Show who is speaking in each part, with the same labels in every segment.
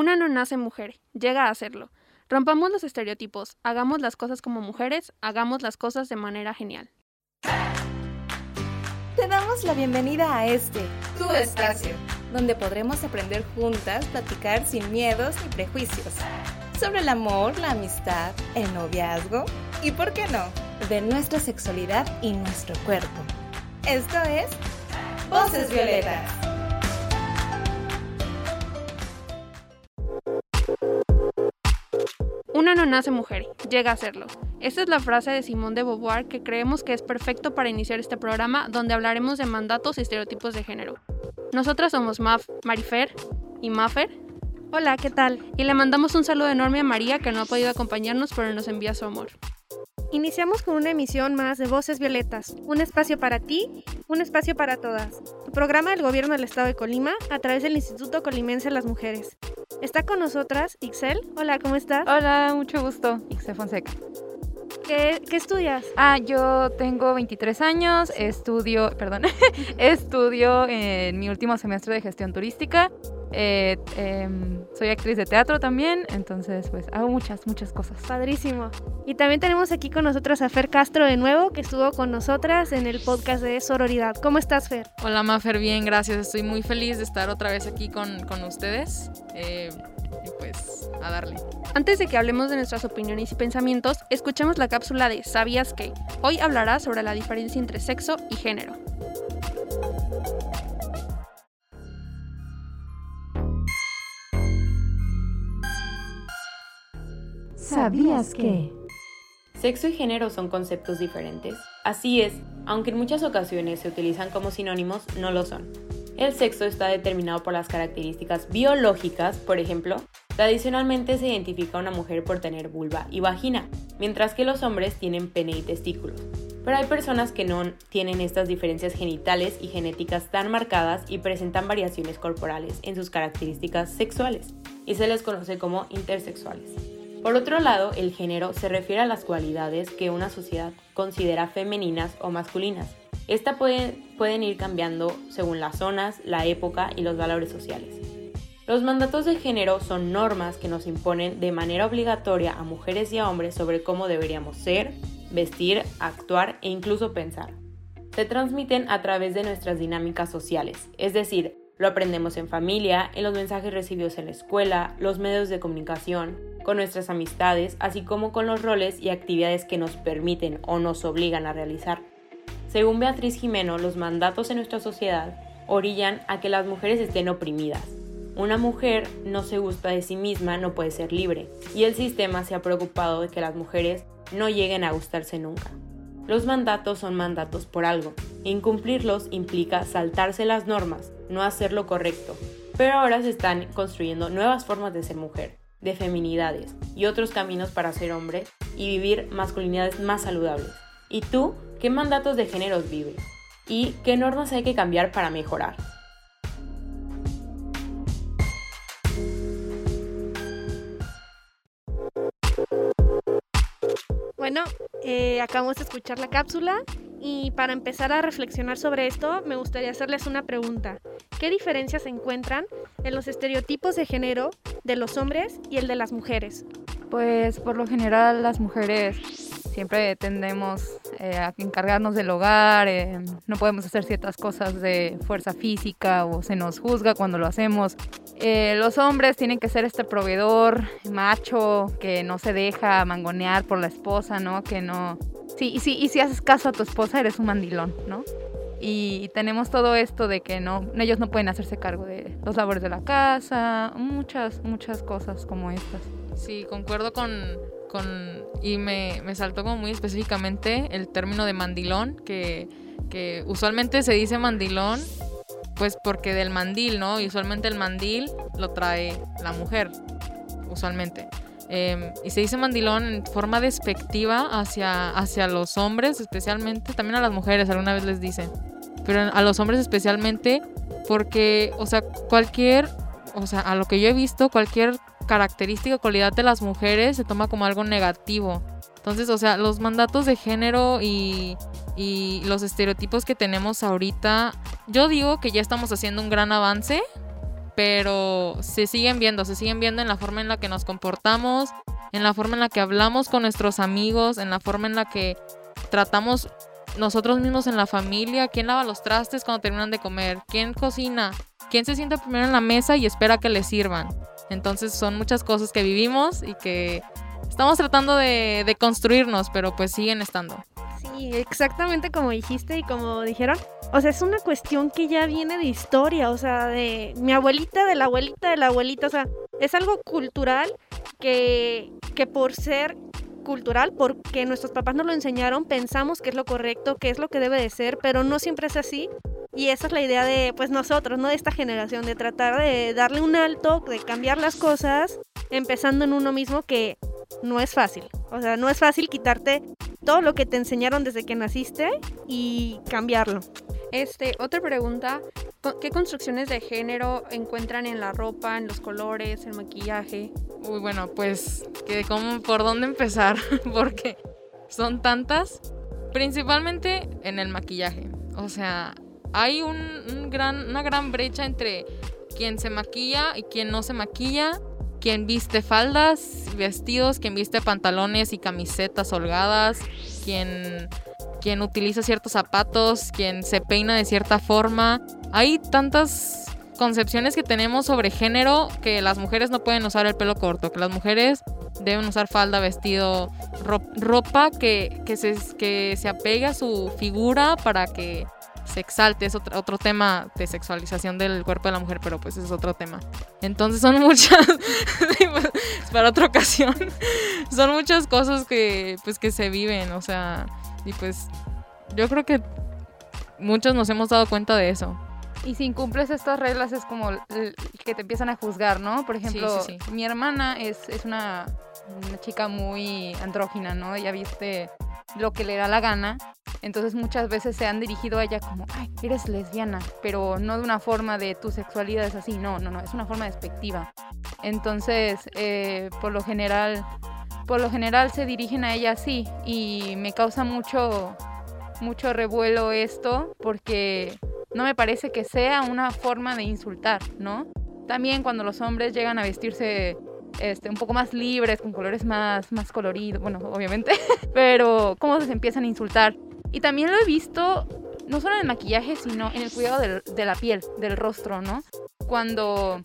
Speaker 1: Una no nace mujer, llega a serlo. Rompamos los estereotipos, hagamos las cosas como mujeres, hagamos las cosas de manera genial.
Speaker 2: Te damos la bienvenida a este, tu espacio, donde podremos aprender juntas, platicar sin miedos ni prejuicios, sobre el amor, la amistad, el noviazgo y, ¿por qué no?, de nuestra sexualidad y nuestro cuerpo. Esto es Voces Violetas.
Speaker 1: Una no nace mujer, llega a serlo. Esta es la frase de Simone de Beauvoir que creemos que es perfecto para iniciar este programa donde hablaremos de mandatos y estereotipos de género. Nosotras somos Maf, Marifer y Mafer. Hola, ¿qué tal? Y le mandamos un saludo enorme a María que no ha podido acompañarnos pero nos envía su amor.
Speaker 3: Iniciamos con una emisión más de Voces Violetas, un espacio para ti, un espacio para todas. Tu programa del Gobierno del Estado de Colima a través del Instituto Colimense de las Mujeres. Está con nosotras Ixel. Hola, ¿cómo estás?
Speaker 4: Hola, mucho gusto. Ixel Fonseca.
Speaker 3: ¿Qué, ¿Qué, estudias?
Speaker 4: Ah, yo tengo 23 años, estudio, perdón, estudio en mi último semestre de gestión turística eh, em, soy actriz de teatro también, entonces pues hago muchas, muchas cosas.
Speaker 3: Padrísimo. Y también tenemos aquí con nosotros a Fer Castro de nuevo, que estuvo con nosotras en el podcast de Sororidad. ¿Cómo estás, Fer?
Speaker 5: Hola, Mafer, bien, gracias. Estoy muy feliz de estar otra vez aquí con, con ustedes. Eh, y pues, a darle.
Speaker 1: Antes de que hablemos de nuestras opiniones y pensamientos, escuchemos la cápsula de ¿Sabías que? Hoy hablará sobre la diferencia entre sexo y género.
Speaker 2: ¿Sabías que?
Speaker 6: Sexo y género son conceptos diferentes. Así es, aunque en muchas ocasiones se utilizan como sinónimos, no lo son. El sexo está determinado por las características biológicas, por ejemplo, tradicionalmente se identifica a una mujer por tener vulva y vagina, mientras que los hombres tienen pene y testículos. Pero hay personas que no tienen estas diferencias genitales y genéticas tan marcadas y presentan variaciones corporales en sus características sexuales, y se les conoce como intersexuales. Por otro lado, el género se refiere a las cualidades que una sociedad considera femeninas o masculinas. Estas pueden, ir cambiando según las zonas, la época y los valores sociales. Los mandatos de género son normas que nos imponen de manera obligatoria a mujeres y a hombres sobre cómo deberíamos ser, vestir, actuar e incluso pensar. Se transmiten a través de nuestras dinámicas sociales, es decir, lo aprendemos en familia, en los mensajes recibidos en la escuela, los medios de comunicación, con nuestras amistades, así como con los roles y actividades que nos permiten o nos obligan a realizar. Según Beatriz Jimeno, los mandatos en nuestra sociedad orillan a que las mujeres estén oprimidas. Una mujer no se gusta de sí misma, no puede ser libre, y el sistema se ha preocupado de que las mujeres no lleguen a gustarse nunca. Los mandatos son mandatos por algo. Incumplirlos implica saltarse las normas, no hacer lo correcto. Pero ahora se están construyendo nuevas formas de ser mujer, de feminidades y otros caminos para ser hombre y vivir masculinidades más saludables. ¿Y tú qué mandatos de géneros vives? ¿Y qué normas hay que cambiar para mejorar?
Speaker 3: Bueno, eh, acabamos de escuchar la cápsula y para empezar a reflexionar sobre esto me gustaría hacerles una pregunta. ¿Qué diferencias se encuentran en los estereotipos de género de los hombres y el de las mujeres?
Speaker 4: Pues por lo general las mujeres siempre tendemos eh, a encargarnos del hogar, eh, no podemos hacer ciertas cosas de fuerza física o se nos juzga cuando lo hacemos. Eh, los hombres tienen que ser este proveedor macho que no se deja mangonear por la esposa, ¿no? Que no... Sí, y, sí, y si haces caso a tu esposa eres un mandilón, ¿no? Y tenemos todo esto de que no, ellos no pueden hacerse cargo de los labores de la casa, muchas, muchas cosas como estas.
Speaker 5: Sí, concuerdo con, y me, me saltó como muy específicamente el término de mandilón, que, que usualmente se dice mandilón pues porque del mandil, ¿no? Y usualmente el mandil lo trae la mujer, usualmente. Em, y se dice mandilón en forma despectiva hacia, hacia los hombres, especialmente, también a las mujeres, alguna vez les dicen, pero a los hombres especialmente, porque, o sea, cualquier, o sea, a lo que yo he visto, cualquier característica o cualidad de las mujeres se toma como algo negativo. Entonces, o sea, los mandatos de género y, y los estereotipos que tenemos ahorita, yo digo que ya estamos haciendo un gran avance, pero se siguen viendo, se siguen viendo en la forma en la que nos comportamos, en la forma en la que hablamos con nuestros amigos, en la forma en la que tratamos nosotros mismos en la familia, quién lava los trastes cuando terminan de comer, quién cocina, quién se sienta primero en la mesa y espera que le sirvan. Entonces son muchas cosas que vivimos y que estamos tratando de, construirnos, pero pues siguen estando.
Speaker 3: Sí, exactamente como dijiste y como dijeron. O sea, es una cuestión que ya viene de historia, o sea, de mi abuelita, de la abuelita, de la abuelita, o sea, es algo cultural que, que por ser cultural, porque nuestros papás nos lo enseñaron, pensamos que es lo correcto, que es lo que debe de ser, pero no siempre es así. Y esa es la idea de, pues nosotros, ¿no? De esta generación, de tratar de darle un alto, de cambiar las cosas, empezando en uno mismo, que no es fácil. O sea, no es fácil quitarte todo lo que te enseñaron desde que naciste y cambiarlo.
Speaker 1: Este, otra pregunta, ¿co- ¿qué construcciones de género encuentran en la ropa, en los colores, el maquillaje?
Speaker 5: Uy, bueno, pues, que cómo, ¿por dónde empezar? Porque son tantas. Principalmente en el maquillaje. O sea, hay un, gran, una gran brecha entre quien se maquilla y quien no se maquilla. Quien viste faldas, vestidos, quien viste pantalones y camisetas holgadas, quien, quien utiliza ciertos zapatos, quien se peina de cierta forma. Hay tantas concepciones que tenemos sobre género que las mujeres no pueden usar el pelo corto, que las mujeres deben usar falda, vestido, ro- ropa que, que, se, que se apegue a su figura para que se exalte. Es otro, otro tema de sexualización del cuerpo de la mujer, pero pues es otro tema. Entonces son muchas, pues, es para otra ocasión, son muchas cosas que pues que se viven, o sea, y pues yo creo que muchos nos hemos dado cuenta de eso.
Speaker 4: Y si incumples estas reglas es como que te empiezan a juzgar, ¿no? Por ejemplo,
Speaker 5: sí,
Speaker 4: mi hermana es, es una, una chica muy andrógina, ¿no? Ella viste lo que le da la gana. Entonces muchas veces se han dirigido a ella como, ay, eres lesbiana, pero no de una forma de tu sexualidad es así, no, no, no, es una forma despectiva. Entonces, eh, por lo general, por lo general se dirigen a ella así y me causa mucho, mucho revuelo esto porque no me parece que sea una forma de insultar, ¿no? También cuando los hombres llegan a vestirse este, un poco más libres, con colores más, más coloridos, bueno, obviamente, pero cómo se empiezan a insultar. Y también lo he visto, no solo en el maquillaje, sino en el cuidado del- de la piel, del rostro, ¿no? Cuando...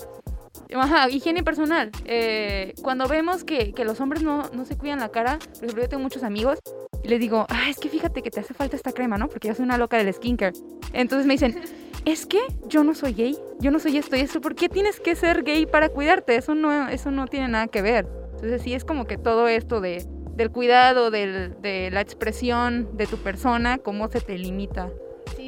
Speaker 4: Ajá, higiene personal. Eh, cuando vemos que, que los hombres no, no se cuidan la cara, por ejemplo, yo tengo muchos amigos y les digo, ah, es que fíjate que te hace falta esta crema, ¿no? Porque yo soy una loca del skincare. Entonces me dicen, es que yo no soy gay, yo no soy esto y eso, ¿por qué tienes que ser gay para cuidarte? Eso no, eso no tiene nada que ver. Entonces sí es como que todo esto de, del cuidado, del, de la expresión de tu persona, cómo se te limita.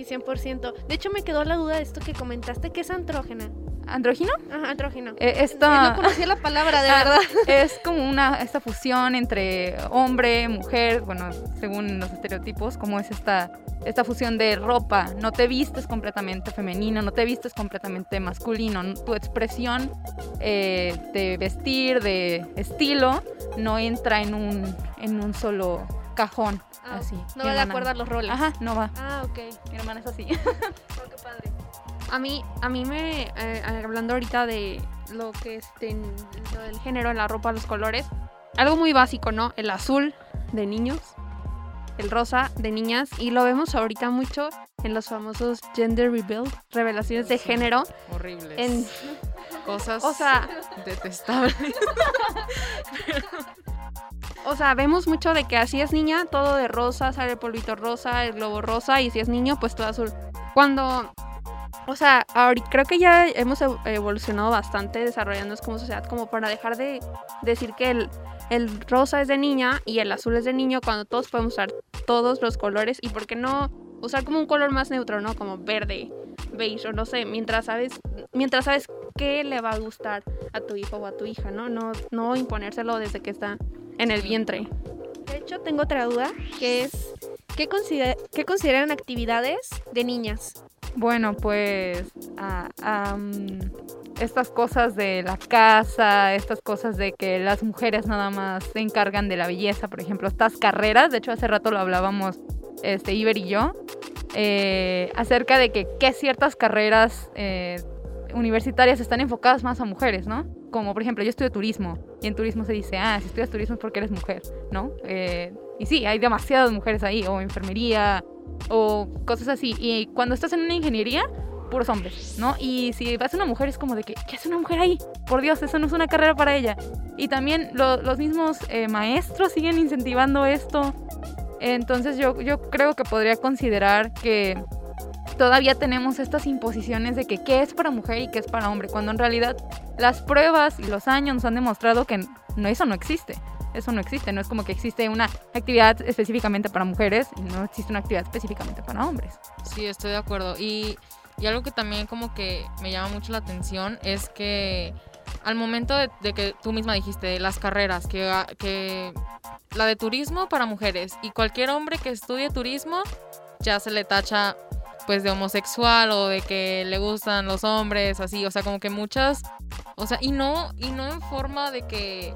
Speaker 3: Sí, 100%. De hecho, me quedó la duda de esto que comentaste, que es andrógena.
Speaker 4: ¿Andrógino?
Speaker 3: Ajá, andrógeno.
Speaker 4: Eh, esta-
Speaker 3: No conocía la palabra, de
Speaker 4: Ah,
Speaker 3: verdad.
Speaker 4: Es como una esta fusión entre hombre, mujer, bueno, según los estereotipos, como es esta, esta fusión de ropa. No te vistes completamente femenino, no te vistes completamente masculino. Tu expresión eh, de vestir, de estilo, no entra en un, en un solo cajón.
Speaker 3: Ah,
Speaker 4: así.
Speaker 3: No va de acuerdo a los roles.
Speaker 4: Ajá, no va.
Speaker 3: Ah, ok.
Speaker 4: Mi hermana es así.
Speaker 3: Oh, qué padre.
Speaker 1: A mí, a mí me, eh, hablando ahorita de lo que es de- lo del género en la ropa, los colores, algo muy básico, ¿no? El azul de niños, el rosa de niñas, y lo vemos ahorita mucho en los famosos gender reveal, revelaciones de
Speaker 5: Sí.
Speaker 1: género.
Speaker 5: Horribles.
Speaker 1: En,
Speaker 5: cosas
Speaker 1: o sea,
Speaker 5: detestables.
Speaker 1: o sea, vemos mucho de que así es niña, todo de rosa, sale el polvito rosa, el globo rosa, y si es niño, pues todo azul. Cuando, o sea, ahorita creo que ya hemos ev- evolucionado bastante desarrollándonos como sociedad, como para dejar de decir que el, el rosa es de niña y el azul es de niño, cuando todos podemos usar todos los colores, y por qué no usar como un color más neutro, ¿no? Como verde, beige, o no sé, mientras sabes, mientras sabes qué le va a gustar a tu hijo o a tu hija, ¿no? No, no imponérselo desde que está en el vientre.
Speaker 3: De hecho, tengo otra duda, que es, ¿qué, consider- qué consideran actividades de niñas?
Speaker 4: Bueno, pues ah, am, estas cosas de la casa, estas cosas de que las mujeres nada más se encargan de la belleza, por ejemplo, estas carreras, de hecho hace rato lo hablábamos este, Iber y yo, eh, acerca de que qué ciertas carreras eh, universitarias están enfocadas más a mujeres, ¿no? Como por ejemplo, yo estudio turismo y en turismo se dice, ah, si estudias turismo es porque eres mujer, ¿no? Eh, y sí, hay demasiadas mujeres ahí, o enfermería, o cosas así. Y cuando estás en una ingeniería, puros hombres, ¿no? Y si vas a una mujer es como de que, ¿qué hace una mujer ahí? Por Dios, eso no es una carrera para ella. Y también los mismos eh, maestros siguen incentivando esto. Entonces yo, yo creo que podría considerar que todavía tenemos estas imposiciones de que qué es para mujer y qué es para hombre, cuando en realidad las pruebas y los años nos han demostrado que no, eso no existe. Eso no existe, no es como que existe una actividad específicamente para mujeres y no existe una actividad específicamente para hombres.
Speaker 5: Sí, estoy de acuerdo. Y, y algo que también como que me llama mucho la atención es que al momento de, que tú misma dijiste las carreras, que, que la de turismo para mujeres y cualquier hombre que estudie turismo ya se le tacha pues de homosexual o de que le gustan los hombres, así, o sea, como que muchas, o sea, y no, y no en forma de que,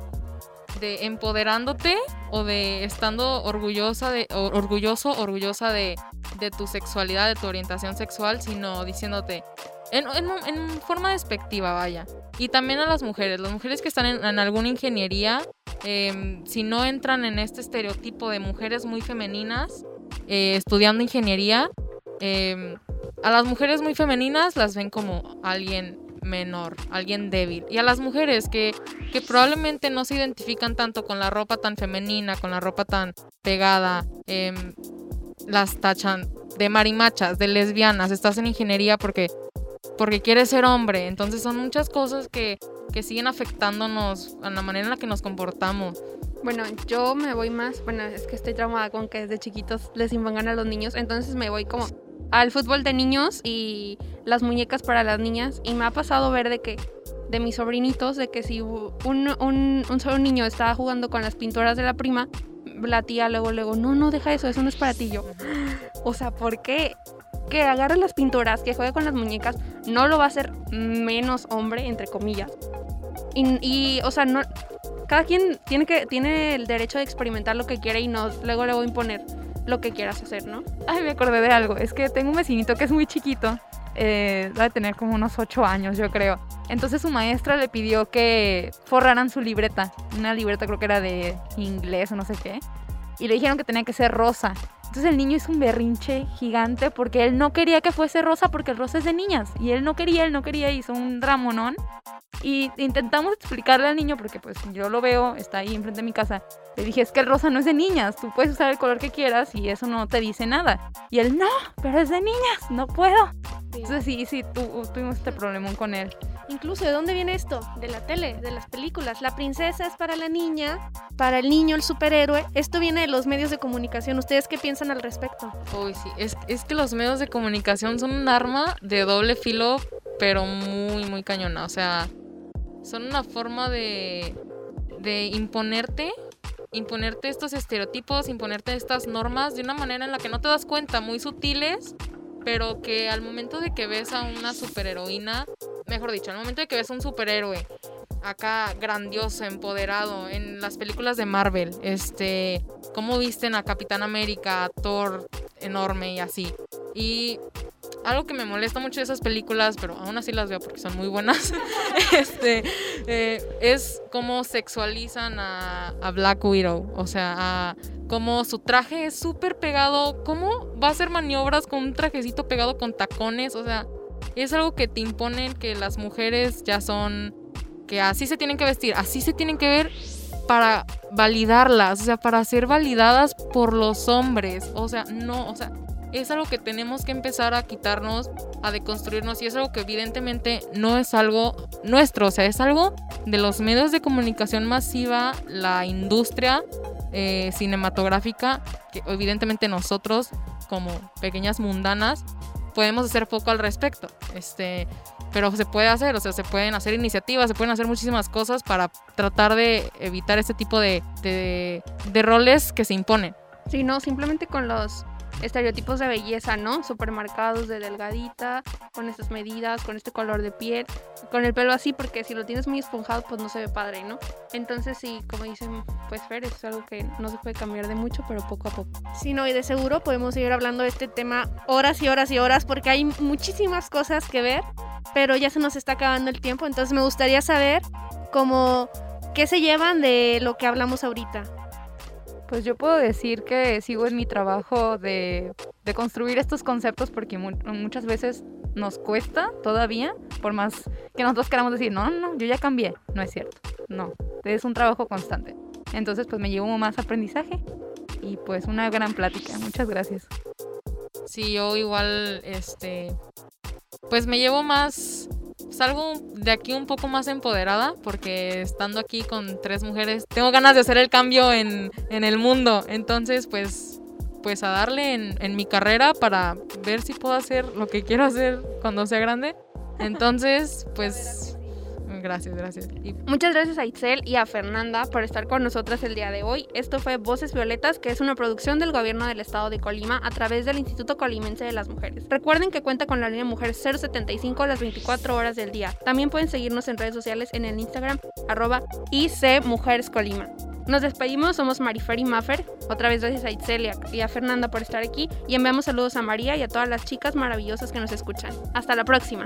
Speaker 5: de empoderándote o de estando orgullosa de, orgulloso, orgullosa de, de tu sexualidad, de tu orientación sexual, sino diciéndote, en, en, forma despectiva, vaya. Y también a las mujeres, las mujeres que están en, alguna ingeniería, em, si no entran en este estereotipo de mujeres muy femeninas, eh, estudiando ingeniería, Em, a las mujeres muy femeninas las ven como alguien menor, alguien débil. Y a las mujeres que, que probablemente no se identifican tanto con la ropa tan femenina, con la ropa tan pegada, em, las tachan de marimachas, de lesbianas, estás en ingeniería porque, porque quieres ser hombre. Entonces son muchas cosas que, que siguen afectándonos a la manera en la que nos comportamos.
Speaker 1: Bueno, yo me voy más, bueno, es que estoy traumada con que desde chiquitos les impongan a los niños, entonces me voy como al fútbol de niños y las muñecas para las niñas. Y me ha pasado ver de que, de mis sobrinitos, de que si un, un, solo niño estaba jugando con las pinturas de la prima, la tía luego, luego, no, no, deja eso, eso no es para ti. Yo, o sea, ¿por qué? Que agarre las pinturas, que juegue con las muñecas, no lo va a hacer menos hombre, entre comillas. Y, y, o sea, no, cada quien tiene, que, tiene el derecho de experimentar lo que quiere y no luego le voy a imponer lo que quieras hacer, ¿no?
Speaker 4: Ay, me acordé de algo. Es que tengo un vecinito que es muy chiquito. Eh, a tener como unos 8 años, yo creo. Entonces su maestra le pidió que forraran su libreta. Una libreta creo que era de inglés o no sé qué. Y le dijeron que tenía que ser rosa. Entonces el niño hizo un berrinche gigante porque él no quería que fuese rosa porque el rosa es de niñas. Y él no quería, él no quería, hizo un dramonón. Y intentamos explicarle al niño porque pues yo lo veo, está ahí enfrente de mi casa. Le dije, es que el rosa no es de niñas, tú puedes usar el color que quieras y eso no te dice nada. Y él, no, pero es de niñas, no puedo. Entonces sí, sí, tuvimos este problemón con él.
Speaker 3: Incluso, ¿de dónde viene esto? De la tele, de las películas. La princesa es para la niña, para el niño el superhéroe. Esto viene de los medios de comunicación. ¿Ustedes qué piensan al respecto?
Speaker 5: Uy, sí, es, es que los medios de comunicación son un arma de doble filo, pero muy, muy cañona. O sea, son una forma de, de imponerte imponerte estos estereotipos, imponerte estas normas de una manera en la que no te das cuenta, muy sutiles, pero que al momento de que ves a una superheroína, mejor dicho, al momento de que ves a un superhéroe acá grandioso, empoderado en las películas de Marvel, este, cómo visten a Capitán América, a Thor enorme y así. Y algo que me molesta mucho de esas películas, pero aún así las veo porque son muy buenas, este, eh, es cómo sexualizan a, Black Widow. O sea, cómo su traje es súper pegado, cómo va a hacer maniobras con un trajecito pegado con tacones. O sea, es algo que te imponen que las mujeres ya son, que así se tienen que vestir, así se tienen que ver para validarlas, o sea, para ser validadas por los hombres. O sea, no, o sea, es algo que tenemos que empezar a quitarnos, a deconstruirnos y es algo que evidentemente no es algo nuestro, o sea, es algo de los medios de comunicación masiva, la industria eh, cinematográfica, que evidentemente nosotros como pequeñas mundanas podemos hacer poco al respecto. Este, pero se puede hacer, o sea, se pueden hacer iniciativas, se pueden hacer muchísimas cosas para tratar de evitar este tipo de, de, de roles que se imponen.
Speaker 1: Sí, no, simplemente con los estereotipos de belleza, ¿no? Supermercados de delgadita, con estas medidas, con este color de piel, con el pelo así, porque si lo tienes muy esponjado, pues no se ve padre, ¿no? Entonces sí, como dicen, pues Fer, es algo que no se puede cambiar de mucho, pero poco a poco.
Speaker 3: Sí, no, y de seguro podemos seguir hablando de este tema horas y horas y horas, porque hay muchísimas cosas que ver pero ya se nos está acabando el tiempo, entonces me gustaría saber cómo qué se llevan de lo que hablamos ahorita.
Speaker 4: Pues yo puedo decir que sigo en mi trabajo de, de construir estos conceptos porque mu- muchas veces nos cuesta todavía, por más que nosotros queramos decir, no, no, yo ya cambié. No es cierto, no, es un trabajo constante. Entonces pues me llevo más aprendizaje y pues una gran plática. Muchas gracias.
Speaker 5: Sí, yo igual, este, pues me llevo más, salgo de aquí un poco más empoderada porque estando aquí con tres mujeres, tengo ganas de hacer el cambio en, en el mundo. Entonces, pues, pues a darle en, en mi carrera para ver si puedo hacer lo que quiero hacer cuando sea grande. Entonces, pues, gracias, gracias.
Speaker 1: Muchas gracias a Itzel y a Fernanda por estar con nosotras el día de hoy. Esto fue Voces Violetas, que es una producción del gobierno del estado de Colima a través del Instituto Colimense de las Mujeres. Recuerden que cuenta con la línea Mujer 075 a las 24 horas del día. También pueden seguirnos en redes sociales en el Instagram arroba IC. Nos despedimos, somos Marifer y Maffer. Otra vez gracias a Itzel y a Fernanda por estar aquí. Y enviamos saludos a María y a todas las chicas maravillosas que nos escuchan. Hasta la próxima.